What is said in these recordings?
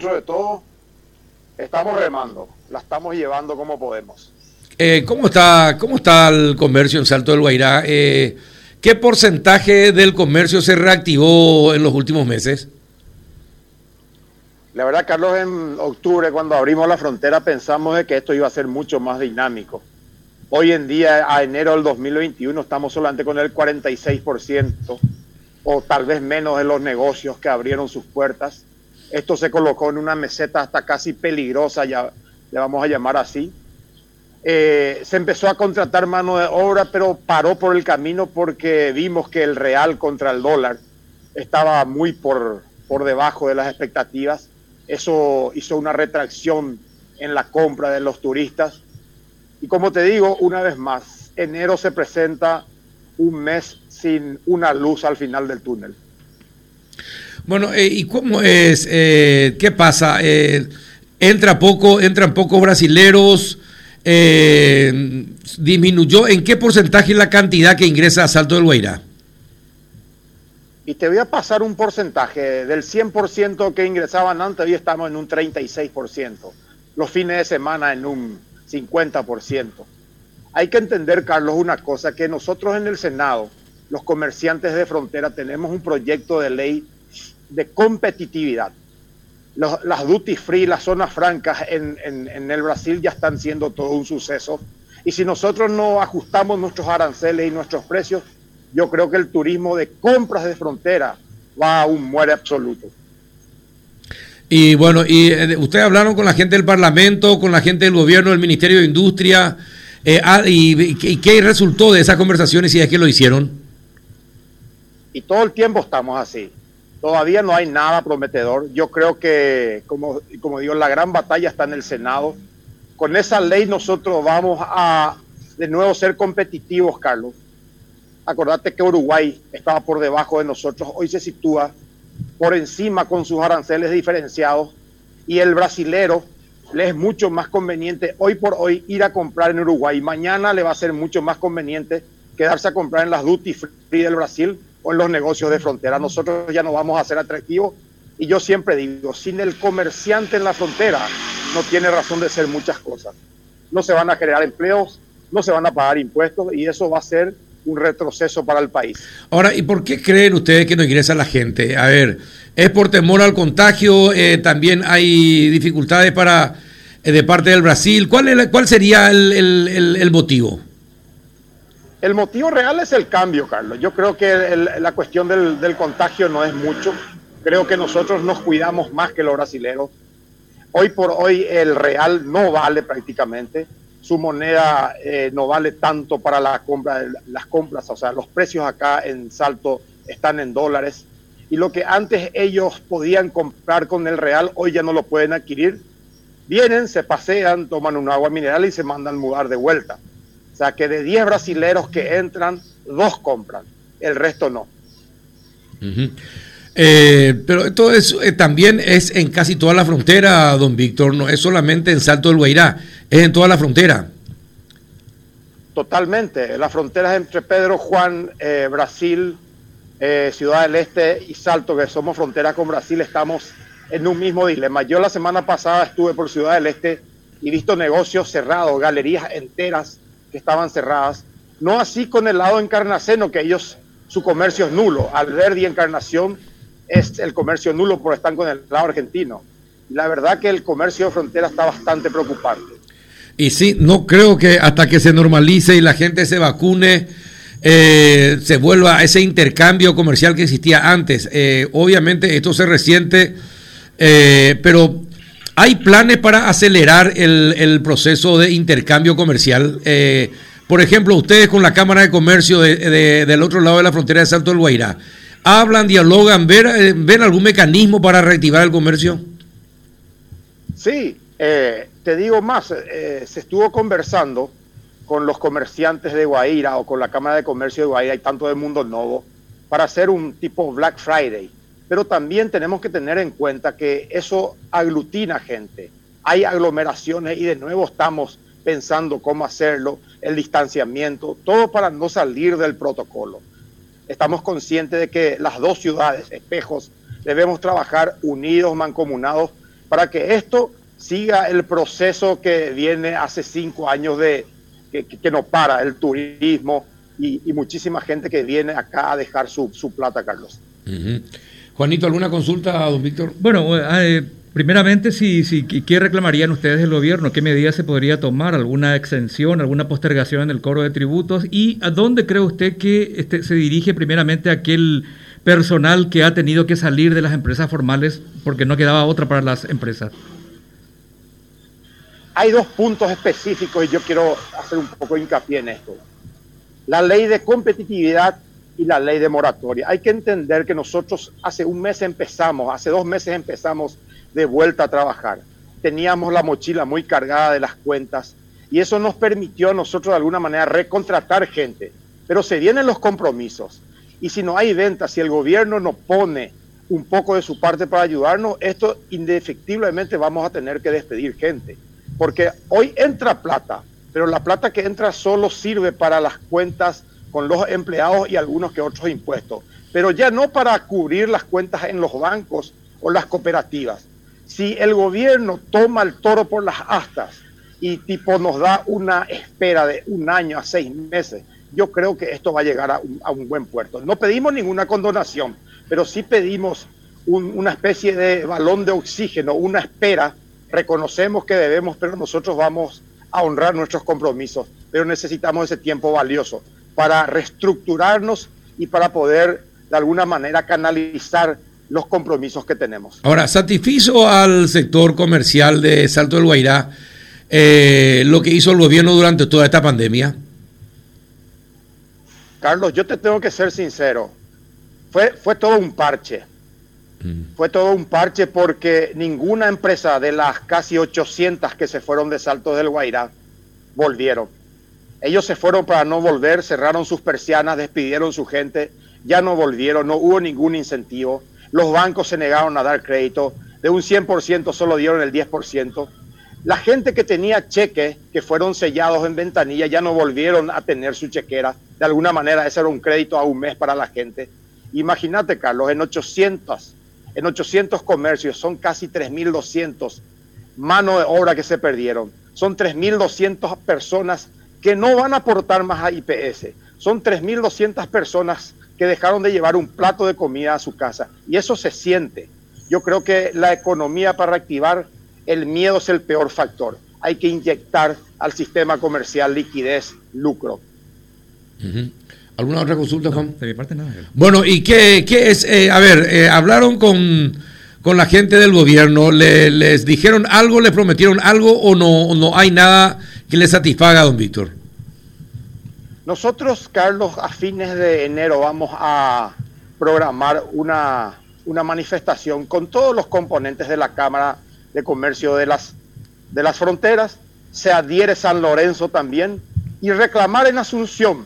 dentro de todo estamos remando, la estamos llevando como podemos. Eh, ¿cómo, está, ¿Cómo está el comercio en Salto del Guairá? Eh, ¿Qué porcentaje del comercio se reactivó en los últimos meses? La verdad, Carlos, en octubre, cuando abrimos la frontera, pensamos de que esto iba a ser mucho más dinámico. Hoy en día, a enero del 2021, estamos solamente con el 46% o tal vez menos de los negocios que abrieron sus puertas. Esto se colocó en una meseta hasta casi peligrosa, ya le vamos a llamar así. Eh, se empezó a contratar mano de obra, pero paró por el camino porque vimos que el real contra el dólar estaba muy por, por debajo de las expectativas. Eso hizo una retracción en la compra de los turistas. Y como te digo, una vez más, enero se presenta un mes sin una luz al final del túnel. Bueno, eh, ¿y cómo es? Eh, ¿Qué pasa? Eh, entra poco, entran pocos brasileros. disminuyó en qué porcentaje la cantidad que ingresa a Salto del Guairá. Y te voy a pasar un porcentaje. Del 100% que ingresaban antes, hoy estamos en un 36%. Los fines de semana en un 50%. Hay que entender, Carlos, una cosa, que nosotros en el Senado, los comerciantes de frontera, tenemos un proyecto de ley de competitividad. las duty free, las zonas francas en, en, el Brasil ya están siendo todo un suceso. Y si nosotros no ajustamos nuestros aranceles y nuestros precios, yo creo que el turismo de compras de frontera va a un muere absoluto. Y bueno, y eh, ustedes hablaron con la gente del Parlamento, con la gente del gobierno, del Ministerio de Industria, eh, ah, y, qué resultó de esas conversaciones y es que lo hicieron? Y todo el tiempo estamos así. Todavía no hay nada prometedor. Yo creo que, como, como digo, la gran batalla está en el Senado. Con esa ley nosotros vamos a de nuevo ser competitivos, Carlos. Acordate que Uruguay estaba por debajo de nosotros. Hoy se sitúa por encima con sus aranceles diferenciados. Y el brasilero le es mucho más conveniente hoy por hoy ir a comprar en Uruguay. Mañana le va a ser mucho más conveniente quedarse a comprar en las duty free del Brasil en los negocios de frontera. Nosotros ya no vamos a ser atractivos. Y yo siempre digo, sin el comerciante en la frontera no tiene razón de ser muchas cosas. No se van a generar empleos, no se van a pagar impuestos y eso va a ser un retroceso para el país. Ahora, ¿y por qué creen ustedes que no ingresa la gente? A ver, ¿es por temor al contagio? Eh, ¿También hay dificultades para eh, de parte del Brasil? ¿Cuál, cuál sería el, motivo? El motivo real es el cambio, Carlos. Yo creo que la cuestión del, contagio no es mucho. Creo que nosotros nos cuidamos más que los brasileños. Hoy por hoy el real no vale prácticamente su moneda eh, no vale tanto para compra, las compras, o sea, los precios acá en Salto están en dólares y lo que antes ellos podían comprar con el real, hoy ya no lo pueden adquirir. Vienen, se pasean, toman un agua mineral y se mandan mudar de vuelta. O sea que de 10 brasileros que entran, dos compran, el resto no. Eh, pero esto es, eh, también es en casi toda la frontera, don Víctor, no es solamente en Salto del Guairá, es en toda la frontera. Totalmente, las fronteras entre Pedro Juan, eh, Brasil, Ciudad del Este y Salto, que somos frontera con Brasil, estamos en un mismo dilema. Yo la semana pasada estuve por Ciudad del Este y visto negocios cerrados, galerías enteras que estaban cerradas. No así con el lado encarnaceno, que ellos, su comercio es nulo. Alberdi Encarnación es el comercio nulo por estar con el lado argentino. La verdad que el comercio de frontera está bastante preocupante. Y sí, no creo que hasta que se normalice y la gente se vacune, eh, se vuelva a ese intercambio comercial que existía antes. Eh, obviamente esto se resiente, eh, pero hay planes para acelerar el, proceso de intercambio comercial. por ejemplo, ustedes con la Cámara de Comercio del otro lado de la frontera de Salto del Guairá, hablan, dialogan, eh, ven, algún mecanismo para reactivar el comercio? Sí, eh, te digo más, eh, se estuvo conversando con los comerciantes de Guaira o con la Cámara de Comercio de Guaira y tanto del Mundo Nuevo para hacer un tipo Black Friday. Pero también tenemos que tener en cuenta que eso aglutina gente. Hay aglomeraciones y de nuevo estamos pensando cómo hacerlo, el distanciamiento, todo para no salir del protocolo estamos conscientes de que las dos ciudades, espejos, debemos trabajar unidos, mancomunados para que esto siga el proceso que viene hace cinco años de que, no para, el turismo y, muchísima gente que viene acá a dejar su, plata, Carlos. Juanito, ¿alguna consulta, don Víctor? Bueno, eh, primeramente, si, si, ¿qué reclamarían ustedes del gobierno? ¿Qué medidas se podría tomar? ¿Alguna exención, alguna postergación en el cobro de tributos? ¿Y a dónde cree usted que este, se dirige primeramente aquel personal que ha tenido que salir de las empresas formales porque no quedaba otra para las empresas? Hay dos puntos específicos y yo quiero hacer un poco hincapié en esto. La ley de competitividad y la ley de moratoria. Hay que entender que nosotros hace un mes empezamos, hace dos meses empezamos de vuelta a trabajar. Teníamos la mochila muy cargada de las cuentas y eso nos permitió a nosotros de alguna manera recontratar gente. Pero se vienen los compromisos y si no hay ventas, si el gobierno no pone un poco de su parte para ayudarnos, esto indefectiblemente vamos a tener que despedir gente. Porque hoy entra plata, pero la plata que entra solo sirve para las cuentas con los empleados y algunos que otros impuestos, pero ya no para cubrir las cuentas en los bancos o las cooperativas. Si el gobierno toma el toro por las astas y tipo nos da una espera de un año a seis meses, yo creo que esto va a llegar a un, buen puerto. No pedimos ninguna condonación, pero sí pedimos una especie de balón de oxígeno, una espera. Reconocemos que debemos, pero nosotros vamos a honrar nuestros compromisos, pero necesitamos ese tiempo valioso para reestructurarnos y para poder de alguna manera canalizar los compromisos que tenemos. Ahora, ¿satisfizo al sector comercial de Salto del Guairá eh, lo que hizo el gobierno durante toda esta pandemia? Carlos, yo te tengo que ser sincero. Fue, fue todo un parche. Mm. Fue todo un parche porque ninguna empresa de las casi 800 que se fueron de Salto del Guairá volvieron. Ellos se fueron para no volver, cerraron sus persianas, despidieron su gente, ya no volvieron, no hubo ningún incentivo. Los bancos se negaron a dar crédito, de un 100% solo dieron el 10%. La gente que tenía cheques que fueron sellados en ventanilla ya no volvieron a tener su chequera. De alguna manera ese era un crédito a un mes para la gente. Imagínate, Carlos, en 800, en 800 comercios son casi 3.200 manos de obra que se perdieron. Son 3.200 personas que no van a aportar más a IPS. Son 3.200 personas que dejaron de llevar un plato de comida a su casa. Y eso se siente. Yo creo que la economía para reactivar, el miedo es el peor factor. Hay que inyectar al sistema comercial liquidez, lucro. ¿Alguna otra consulta, Juan? de mi parte nada. Bueno, ¿y qué, qué es? Eh, a ver, eh, hablaron con, con, la gente del gobierno, ¿les dijeron algo, les prometieron algo o no, no hay nada que le satisfaga, don Víctor? Nosotros, Carlos, a fines de enero vamos a programar una, una manifestación con todos los componentes de la Cámara de Comercio de las, de las Fronteras. Se adhiere San Lorenzo también y reclamar en Asunción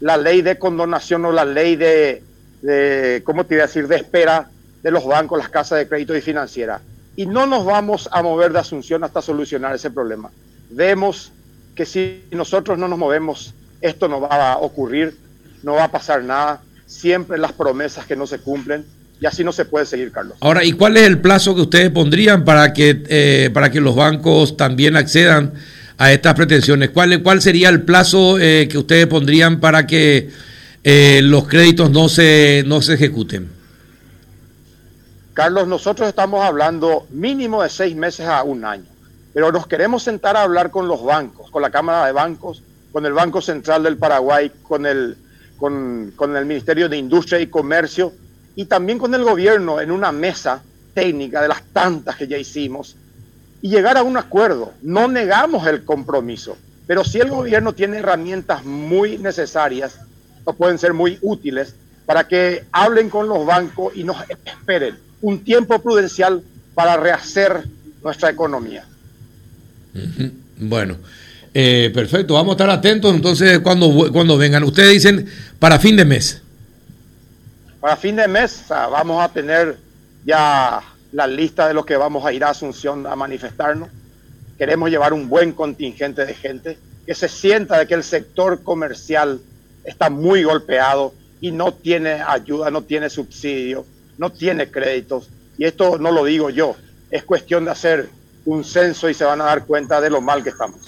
la ley de condonación o la ley de, de, ¿cómo te iba a decir?, de espera de los bancos, las casas de crédito y financiera. Y no nos vamos a mover de Asunción hasta solucionar ese problema vemos que si nosotros no nos movemos, esto no va a ocurrir, no va a pasar nada, siempre las promesas que no se cumplen, y así no se puede seguir, Carlos. Ahora, ¿y cuál es el plazo que ustedes pondrían para que, eh, para que los bancos también accedan a estas pretensiones? ¿Cuál, cuál sería el plazo eh, que ustedes pondrían para que eh, los créditos no se, no se ejecuten? Carlos, nosotros estamos hablando mínimo de seis meses a un año. Pero nos queremos sentar a hablar con los bancos, con la Cámara de Bancos, con el Banco Central del Paraguay, con el, con, el Ministerio de Industria y Comercio y también con el gobierno en una mesa técnica de las tantas que ya hicimos y llegar a un acuerdo. No negamos el compromiso, pero si el gobierno tiene herramientas muy necesarias o pueden ser muy útiles para que hablen con los bancos y nos esperen un tiempo prudencial para rehacer nuestra economía. Bueno, eh, perfecto. Vamos a estar atentos entonces cuando, cuando vengan. Ustedes dicen para fin de mes. Para fin de mes vamos a tener ya la lista de los que vamos a ir a Asunción a manifestarnos. Queremos llevar un buen contingente de gente que se sienta de que el sector comercial está muy golpeado y no tiene ayuda, no tiene subsidio, no tiene créditos. Y esto no lo digo yo, es cuestión de hacer un censo y se van a dar cuenta de lo mal que estamos.